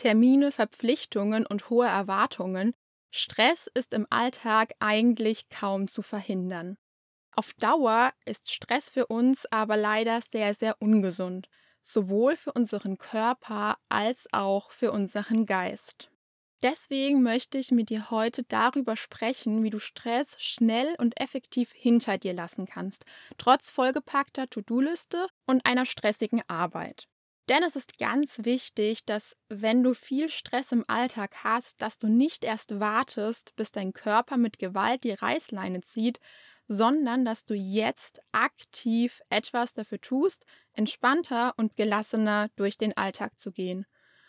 Termine, Verpflichtungen und hohe Erwartungen, Stress ist im Alltag eigentlich kaum zu verhindern. Auf Dauer ist Stress für uns aber leider sehr, sehr ungesund, sowohl für unseren Körper als auch für unseren Geist. Deswegen möchte ich mit dir heute darüber sprechen, wie du Stress schnell und effektiv hinter dir lassen kannst, trotz vollgepackter To-Do-Liste und einer stressigen Arbeit. Denn es ist ganz wichtig, dass wenn du viel Stress im Alltag hast, dass du nicht erst wartest, bis dein Körper mit Gewalt die Reißleine zieht, sondern dass du jetzt aktiv etwas dafür tust, entspannter und gelassener durch den Alltag zu gehen.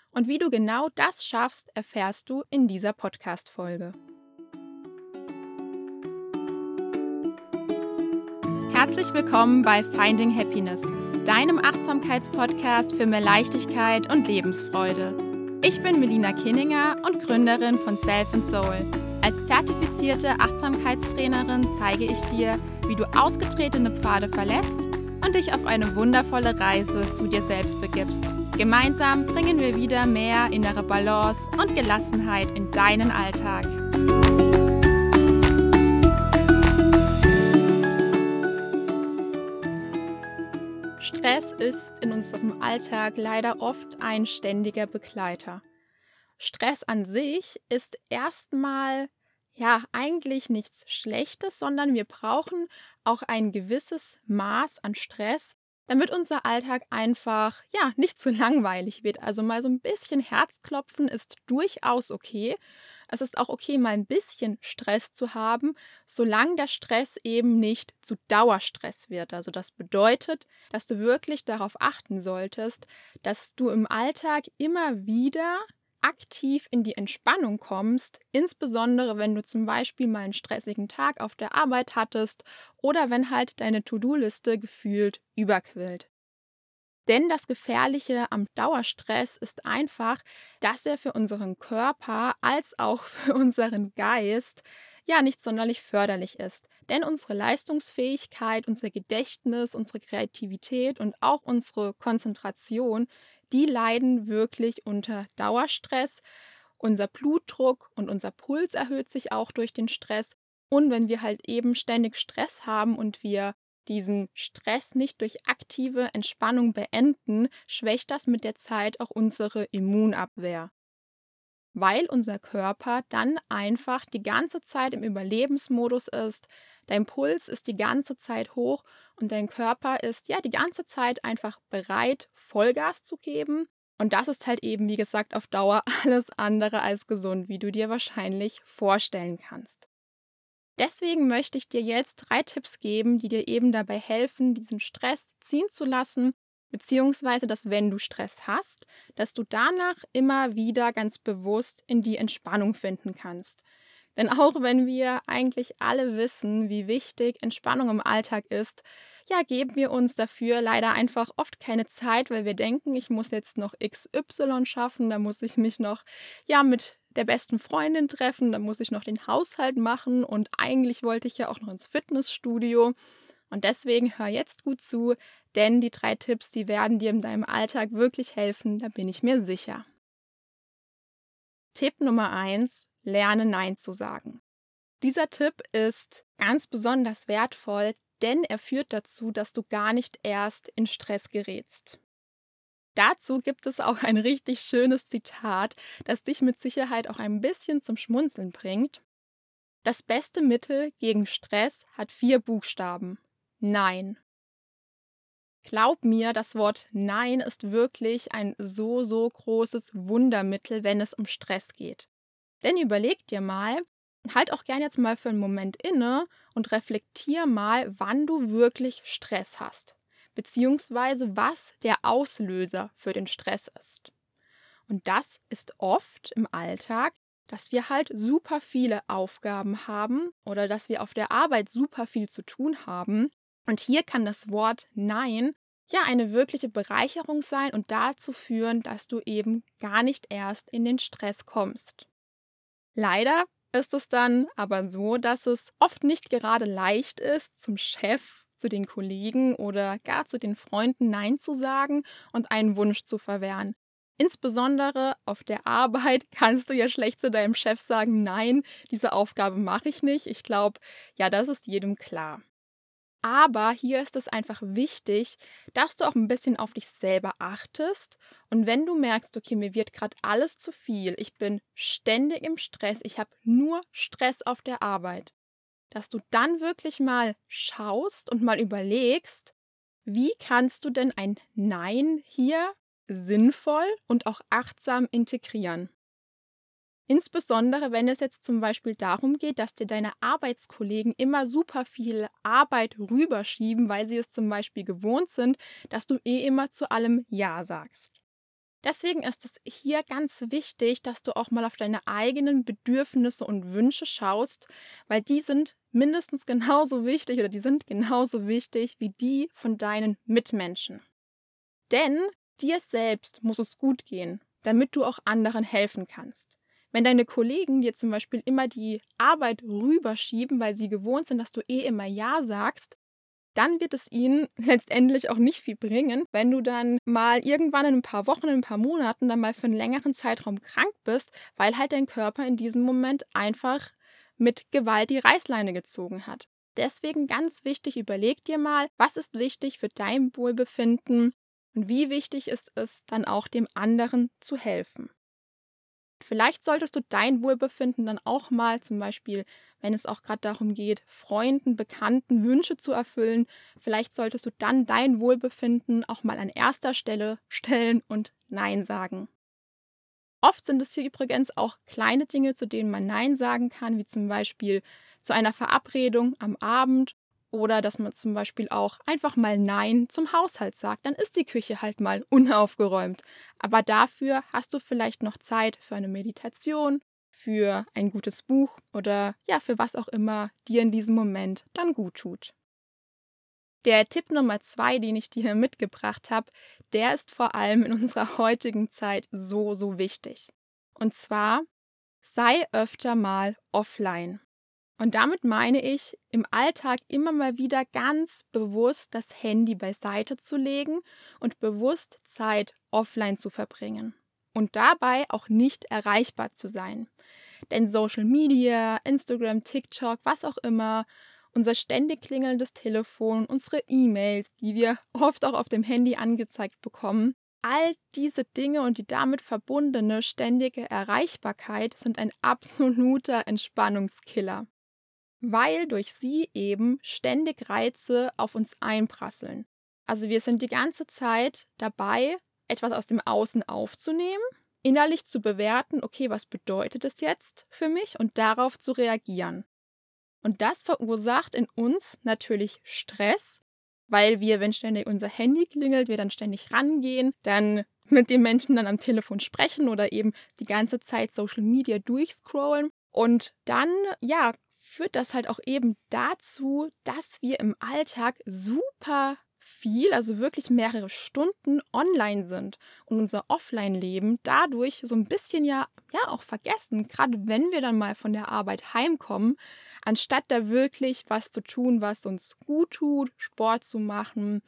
Und wie du genau das schaffst, erfährst du in dieser Podcast-Folge. Herzlich willkommen bei Finding Happiness, deinem Achtsamkeitspodcast für mehr Leichtigkeit und Lebensfreude. Ich bin Melina Kinninger und Gründerin von Self Soul. Als zertifizierte Achtsamkeitstrainerin zeige ich dir, wie du ausgetretene Pfade verlässt und dich auf eine wundervolle Reise zu dir selbst begibst. Gemeinsam bringen wir wieder mehr innere Balance und Gelassenheit in deinen Alltag. Stress ist in unserem Alltag leider oft ein ständiger Begleiter. Stress an sich ist erstmal ja eigentlich nichts Schlechtes, sondern wir brauchen auch ein gewisses Maß an Stress, damit unser Alltag einfach ja nicht zu langweilig wird. Also mal so ein bisschen Herzklopfen ist durchaus okay. Es ist auch okay, mal ein bisschen Stress zu haben, solange der Stress eben nicht zu Dauerstress wird. Also das bedeutet, dass du wirklich darauf achten solltest, dass du im Alltag immer wieder aktiv in die Entspannung kommst, insbesondere wenn du zum Beispiel mal einen stressigen Tag auf der Arbeit hattest oder wenn halt deine To-Do-Liste gefühlt überquillt. Denn das Gefährliche am Dauerstress ist einfach, dass er für unseren Körper als auch für unseren Geist ja nicht sonderlich förderlich ist. Denn unsere Leistungsfähigkeit, unser Gedächtnis, unsere Kreativität und auch unsere Konzentration die leiden wirklich unter Dauerstress. Unser Blutdruck und unser Puls erhöht sich auch durch den Stress. Und wenn wir halt eben ständig Stress haben und wir diesen Stress nicht durch aktive Entspannung beenden, schwächt das mit der Zeit auch unsere Immunabwehr. Weil unser Körper dann einfach die ganze Zeit im Überlebensmodus ist, Dein Puls ist die ganze Zeit hoch und dein Körper ist ja die ganze Zeit einfach bereit, Vollgas zu geben. Und das ist halt eben, wie gesagt, auf Dauer alles andere als gesund, wie du dir wahrscheinlich vorstellen kannst. Deswegen möchte ich dir jetzt drei Tipps geben, die dir eben dabei helfen, diesen Stress ziehen zu lassen, beziehungsweise dass wenn du Stress hast, dass du danach immer wieder ganz bewusst in die Entspannung finden kannst. Denn auch wenn wir eigentlich alle wissen, wie wichtig Entspannung im Alltag ist, ja, geben wir uns dafür leider einfach oft keine Zeit, weil wir denken, ich muss jetzt noch XY schaffen, da muss ich mich noch ja mit der besten Freundin treffen, da muss ich noch den Haushalt machen und eigentlich wollte ich ja auch noch ins Fitnessstudio. Und deswegen hör jetzt gut zu, denn die drei Tipps, die werden dir in deinem Alltag wirklich helfen, da bin ich mir sicher. Tipp Nummer eins: lerne Nein zu sagen. Dieser Tipp ist ganz besonders wertvoll, denn er führt dazu, dass du gar nicht erst in Stress gerätst. Dazu gibt es auch ein richtig schönes Zitat, das dich mit Sicherheit auch ein bisschen zum Schmunzeln bringt. Das beste Mittel gegen Stress hat vier Buchstaben. Nein. Glaub mir, das Wort Nein ist wirklich ein so, so großes Wundermittel, wenn es um Stress geht. Denn überleg dir mal, halt auch gerne jetzt mal für einen Moment inne und reflektier mal, wann du wirklich Stress hast, beziehungsweise was der Auslöser für den Stress ist. Und das ist oft im Alltag, dass wir halt super viele Aufgaben haben oder dass wir auf der Arbeit super viel zu tun haben. Und hier kann das Wort Nein ja eine wirkliche Bereicherung sein und dazu führen, dass du eben gar nicht erst in den Stress kommst. Leider ist es dann aber so, dass es oft nicht gerade leicht ist, zum Chef, zu den Kollegen oder gar zu den Freunden Nein zu sagen und einen Wunsch zu verwehren. Insbesondere auf der Arbeit kannst du ja schlecht zu deinem Chef sagen, nein, diese Aufgabe mache ich nicht. Ich glaube, ja, das ist jedem klar. Aber hier ist es einfach wichtig, dass du auch ein bisschen auf dich selber achtest. Und wenn du merkst, okay, mir wird gerade alles zu viel, ich bin ständig im Stress, ich habe nur Stress auf der Arbeit, dass du dann wirklich mal schaust und mal überlegst, wie kannst du denn ein Nein hier sinnvoll und auch achtsam integrieren? Insbesondere wenn es jetzt zum Beispiel darum geht, dass dir deine Arbeitskollegen immer super viel Arbeit rüberschieben, weil sie es zum Beispiel gewohnt sind, dass du eh immer zu allem Ja sagst. Deswegen ist es hier ganz wichtig, dass du auch mal auf deine eigenen Bedürfnisse und Wünsche schaust, weil die sind mindestens genauso wichtig oder die sind genauso wichtig wie die von deinen Mitmenschen. Denn dir selbst muss es gut gehen, damit du auch anderen helfen kannst. Wenn deine Kollegen dir zum Beispiel immer die Arbeit rüberschieben, weil sie gewohnt sind, dass du eh immer Ja sagst, dann wird es ihnen letztendlich auch nicht viel bringen, wenn du dann mal irgendwann in ein paar Wochen, in ein paar Monaten dann mal für einen längeren Zeitraum krank bist, weil halt dein Körper in diesem Moment einfach mit Gewalt die Reißleine gezogen hat. Deswegen ganz wichtig, überleg dir mal, was ist wichtig für dein Wohlbefinden und wie wichtig ist es dann auch dem anderen zu helfen. Vielleicht solltest du dein Wohlbefinden dann auch mal, zum Beispiel, wenn es auch gerade darum geht, Freunden, Bekannten Wünsche zu erfüllen, vielleicht solltest du dann dein Wohlbefinden auch mal an erster Stelle stellen und Nein sagen. Oft sind es hier übrigens auch kleine Dinge, zu denen man Nein sagen kann, wie zum Beispiel zu einer Verabredung am Abend oder dass man zum Beispiel auch einfach mal Nein zum Haushalt sagt. Dann ist die Küche halt mal unaufgeräumt. Aber dafür hast du vielleicht noch Zeit für eine Meditation, für ein gutes Buch oder ja, für was auch immer dir in diesem Moment dann gut tut. Der Tipp Nummer zwei, den ich dir mitgebracht habe, der ist vor allem in unserer heutigen Zeit so, so wichtig. Und zwar, sei öfter mal offline. Und damit meine ich, im Alltag immer mal wieder ganz bewusst das Handy beiseite zu legen und bewusst Zeit offline zu verbringen. Und dabei auch nicht erreichbar zu sein. Denn Social Media, Instagram, TikTok, was auch immer, unser ständig klingelndes Telefon, unsere E-Mails, die wir oft auch auf dem Handy angezeigt bekommen, all diese Dinge und die damit verbundene ständige Erreichbarkeit sind ein absoluter Entspannungskiller weil durch sie eben ständig Reize auf uns einprasseln. Also wir sind die ganze Zeit dabei, etwas aus dem Außen aufzunehmen, innerlich zu bewerten, okay, was bedeutet es jetzt für mich und darauf zu reagieren. Und das verursacht in uns natürlich Stress, weil wir, wenn ständig unser Handy klingelt, wir dann ständig rangehen, dann mit dem Menschen dann am Telefon sprechen oder eben die ganze Zeit Social Media durchscrollen und dann, ja, führt das halt auch eben dazu, dass wir im Alltag super viel, also wirklich mehrere Stunden online sind und unser Offline-Leben dadurch so ein bisschen ja, ja auch vergessen, gerade wenn wir dann mal von der Arbeit heimkommen, anstatt da wirklich was zu tun, was uns gut tut, Sport zu machen,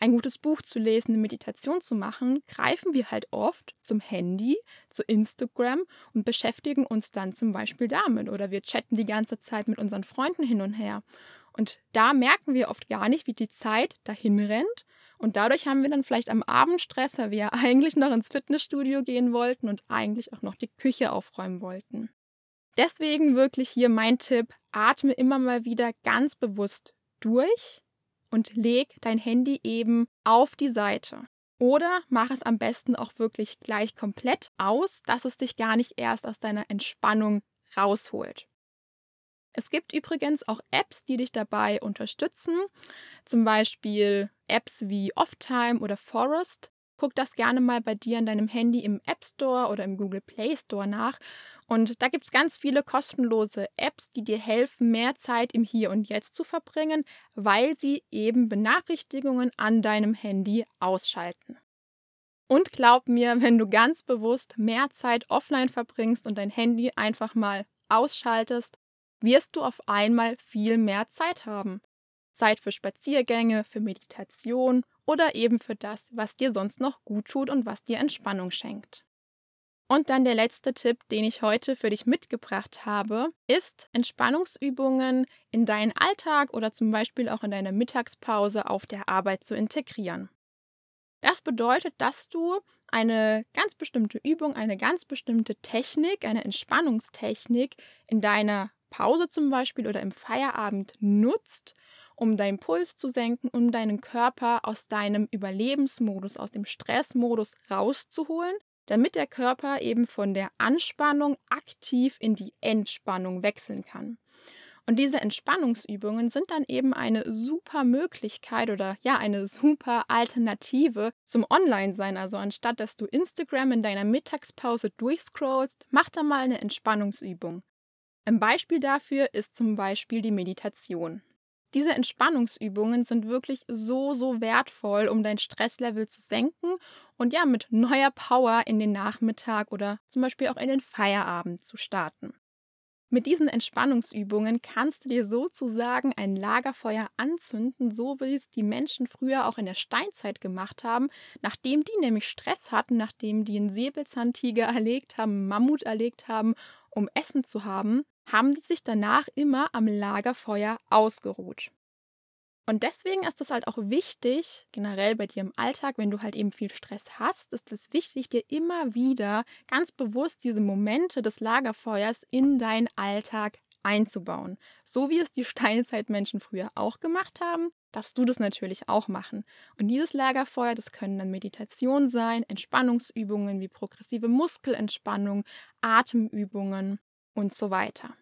ein gutes Buch zu lesen, eine Meditation zu machen, greifen wir halt oft zum Handy, zu Instagram und beschäftigen uns dann zum Beispiel damit. Oder wir chatten die ganze Zeit mit unseren Freunden hin und her. Und da merken wir oft gar nicht, wie die Zeit dahin rennt. Und dadurch haben wir dann vielleicht am Abend Stress, weil wir ja eigentlich noch ins Fitnessstudio gehen wollten und eigentlich auch noch die Küche aufräumen wollten. Deswegen wirklich hier mein Tipp, atme immer mal wieder ganz bewusst durch und leg dein Handy eben auf die Seite. Oder mach es am besten auch wirklich gleich komplett aus, dass es dich gar nicht erst aus deiner Entspannung rausholt. Es gibt übrigens auch Apps, die dich dabei unterstützen, zum Beispiel Apps wie Offtime oder Forest. Guck das gerne mal bei dir in deinem Handy im App Store oder im Google Play Store nach und da gibt es ganz viele kostenlose Apps, die dir helfen, mehr Zeit im Hier und Jetzt zu verbringen, weil sie eben Benachrichtigungen an deinem Handy ausschalten. Und glaub mir, wenn du ganz bewusst mehr Zeit offline verbringst und dein Handy einfach mal ausschaltest, wirst du auf einmal viel mehr Zeit haben. Zeit für Spaziergänge, für Meditation oder eben für das, was dir sonst noch gut tut und was dir Entspannung schenkt. Und dann der letzte Tipp, den ich heute für dich mitgebracht habe, ist Entspannungsübungen in deinen Alltag oder zum Beispiel auch in deine Mittagspause auf der Arbeit zu integrieren. Das bedeutet, dass du eine ganz bestimmte Übung, eine ganz bestimmte Technik, eine Entspannungstechnik in deiner Pause zum Beispiel oder im Feierabend nutzt, um deinen Puls zu senken, um deinen Körper aus deinem Überlebensmodus, aus dem Stressmodus rauszuholen, damit der Körper eben von der Anspannung aktiv in die Entspannung wechseln kann. Und diese Entspannungsübungen sind dann eben eine super Möglichkeit oder ja, eine super Alternative zum Online-Sein. Also anstatt dass du Instagram in deiner Mittagspause durchscrollst, mach da mal eine Entspannungsübung. Ein Beispiel dafür ist zum Beispiel die Meditation. Diese Entspannungsübungen sind wirklich so, so wertvoll, um dein Stresslevel zu senken und ja, mit neuer Power in den Nachmittag oder zum Beispiel auch in den Feierabend zu starten. Mit diesen Entspannungsübungen kannst du dir sozusagen ein Lagerfeuer anzünden, so wie es die Menschen früher auch in der Steinzeit gemacht haben, nachdem die nämlich Stress hatten, nachdem die einen Säbelzahntiger erlegt haben, Mammut erlegt haben, um Essen zu haben, haben die sich danach immer am Lagerfeuer ausgeruht. Und deswegen ist es halt auch wichtig, generell bei dir im Alltag, wenn du halt eben viel Stress hast, ist es wichtig, dir immer wieder ganz bewusst diese Momente des Lagerfeuers in deinen Alltag einzubauen. So wie es die Steinzeitmenschen früher auch gemacht haben, darfst du das natürlich auch machen. Und dieses Lagerfeuer, das können dann Meditationen sein, Entspannungsübungen wie progressive Muskelentspannung, Atemübungen und so weiter.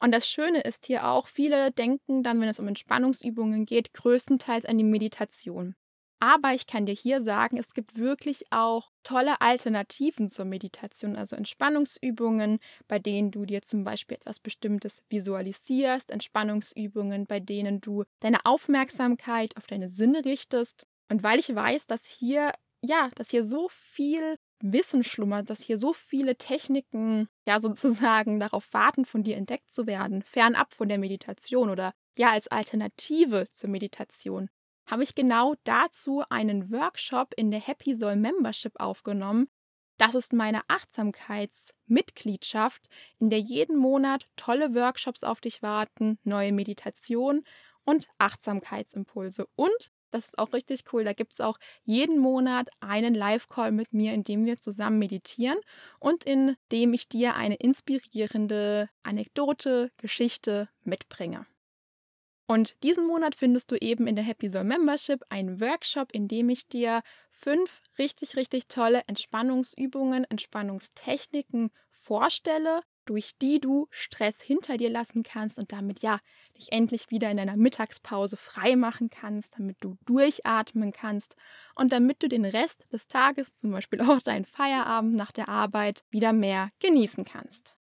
Und das Schöne ist hier auch, viele denken dann, wenn es um Entspannungsübungen geht, größtenteils an die Meditation. Aber ich kann dir hier sagen, es gibt wirklich auch tolle Alternativen zur Meditation, also Entspannungsübungen, bei denen du dir zum Beispiel etwas Bestimmtes visualisierst, Entspannungsübungen, bei denen du deine Aufmerksamkeit auf deine Sinne richtest. Und weil ich weiß, dass hier ja, dass hier so viel Wissen schlummert, dass hier so viele Techniken ja sozusagen darauf warten, von dir entdeckt zu werden, fernab von der Meditation oder ja als Alternative zur Meditation, habe ich genau dazu einen Workshop in der Happy Soul Membership aufgenommen. Das ist meine Achtsamkeitsmitgliedschaft, in der jeden Monat tolle Workshops auf dich warten, neue Meditationen und Achtsamkeitsimpulse und das ist auch richtig cool. Da gibt es auch jeden Monat einen Live-Call mit mir, in dem wir zusammen meditieren und in dem ich dir eine inspirierende Anekdote, Geschichte mitbringe. Und diesen Monat findest du eben in der Happy Soul Membership einen Workshop, in dem ich dir fünf richtig, richtig tolle Entspannungsübungen, Entspannungstechniken vorstelle durch die du Stress hinter dir lassen kannst und damit ja dich endlich wieder in deiner Mittagspause frei machen kannst, damit du durchatmen kannst und damit du den Rest des Tages, zum Beispiel auch deinen Feierabend nach der Arbeit, wieder mehr genießen kannst.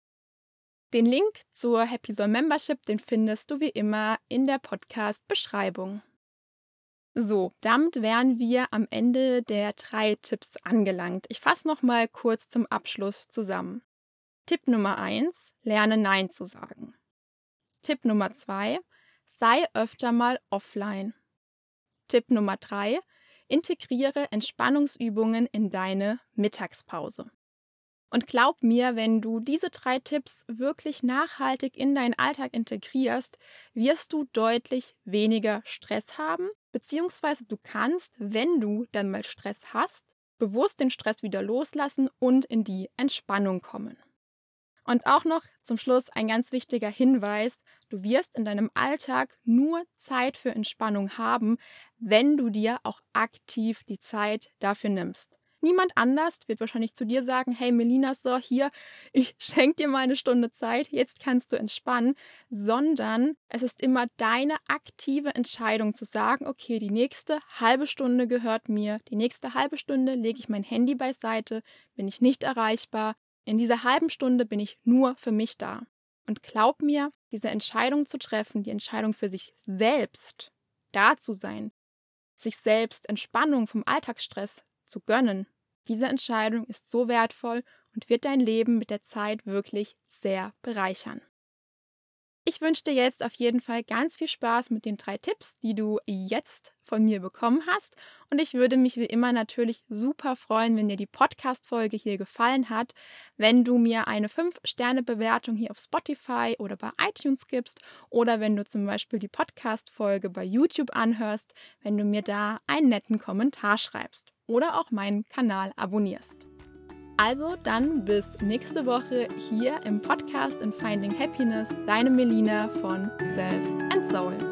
Den Link zur Happy Soul Membership, den findest du wie immer in der Podcast-Beschreibung. So, damit wären wir am Ende der drei Tipps angelangt. Ich fasse noch mal kurz zum Abschluss zusammen. Tipp Nummer 1, lerne Nein zu sagen. Tipp Nummer 2, sei öfter mal offline. Tipp Nummer 3, integriere Entspannungsübungen in deine Mittagspause. Und glaub mir, wenn du diese drei Tipps wirklich nachhaltig in deinen Alltag integrierst, wirst du deutlich weniger Stress haben, beziehungsweise du kannst, wenn du dann mal Stress hast, bewusst den Stress wieder loslassen und in die Entspannung kommen. Und auch noch zum Schluss ein ganz wichtiger Hinweis. Du wirst in deinem Alltag nur Zeit für Entspannung haben, wenn du dir auch aktiv die Zeit dafür nimmst. Niemand anders wird wahrscheinlich zu dir sagen, hey Melina, so hier, ich schenke dir mal eine Stunde Zeit, jetzt kannst du entspannen, sondern es ist immer deine aktive Entscheidung zu sagen, okay, die nächste halbe Stunde gehört mir, die nächste halbe Stunde lege ich mein Handy beiseite, bin ich nicht erreichbar, in dieser halben Stunde bin ich nur für mich da. Und glaub mir, diese Entscheidung zu treffen, die Entscheidung für sich selbst da zu sein, sich selbst Entspannung vom Alltagsstress zu gönnen, diese Entscheidung ist so wertvoll und wird dein Leben mit der Zeit wirklich sehr bereichern. Ich wünsche dir jetzt auf jeden Fall ganz viel Spaß mit den drei Tipps, die du jetzt von mir bekommen hast. Und ich würde mich wie immer natürlich super freuen, wenn dir die Podcast-Folge hier gefallen hat, wenn du mir eine 5-Sterne-Bewertung hier auf Spotify oder bei iTunes gibst oder wenn du zum Beispiel die Podcast-Folge bei YouTube anhörst, wenn du mir da einen netten Kommentar schreibst oder auch meinen Kanal abonnierst. Also dann bis nächste Woche hier im Podcast in Finding Happiness, deine Melina von Self and Soul.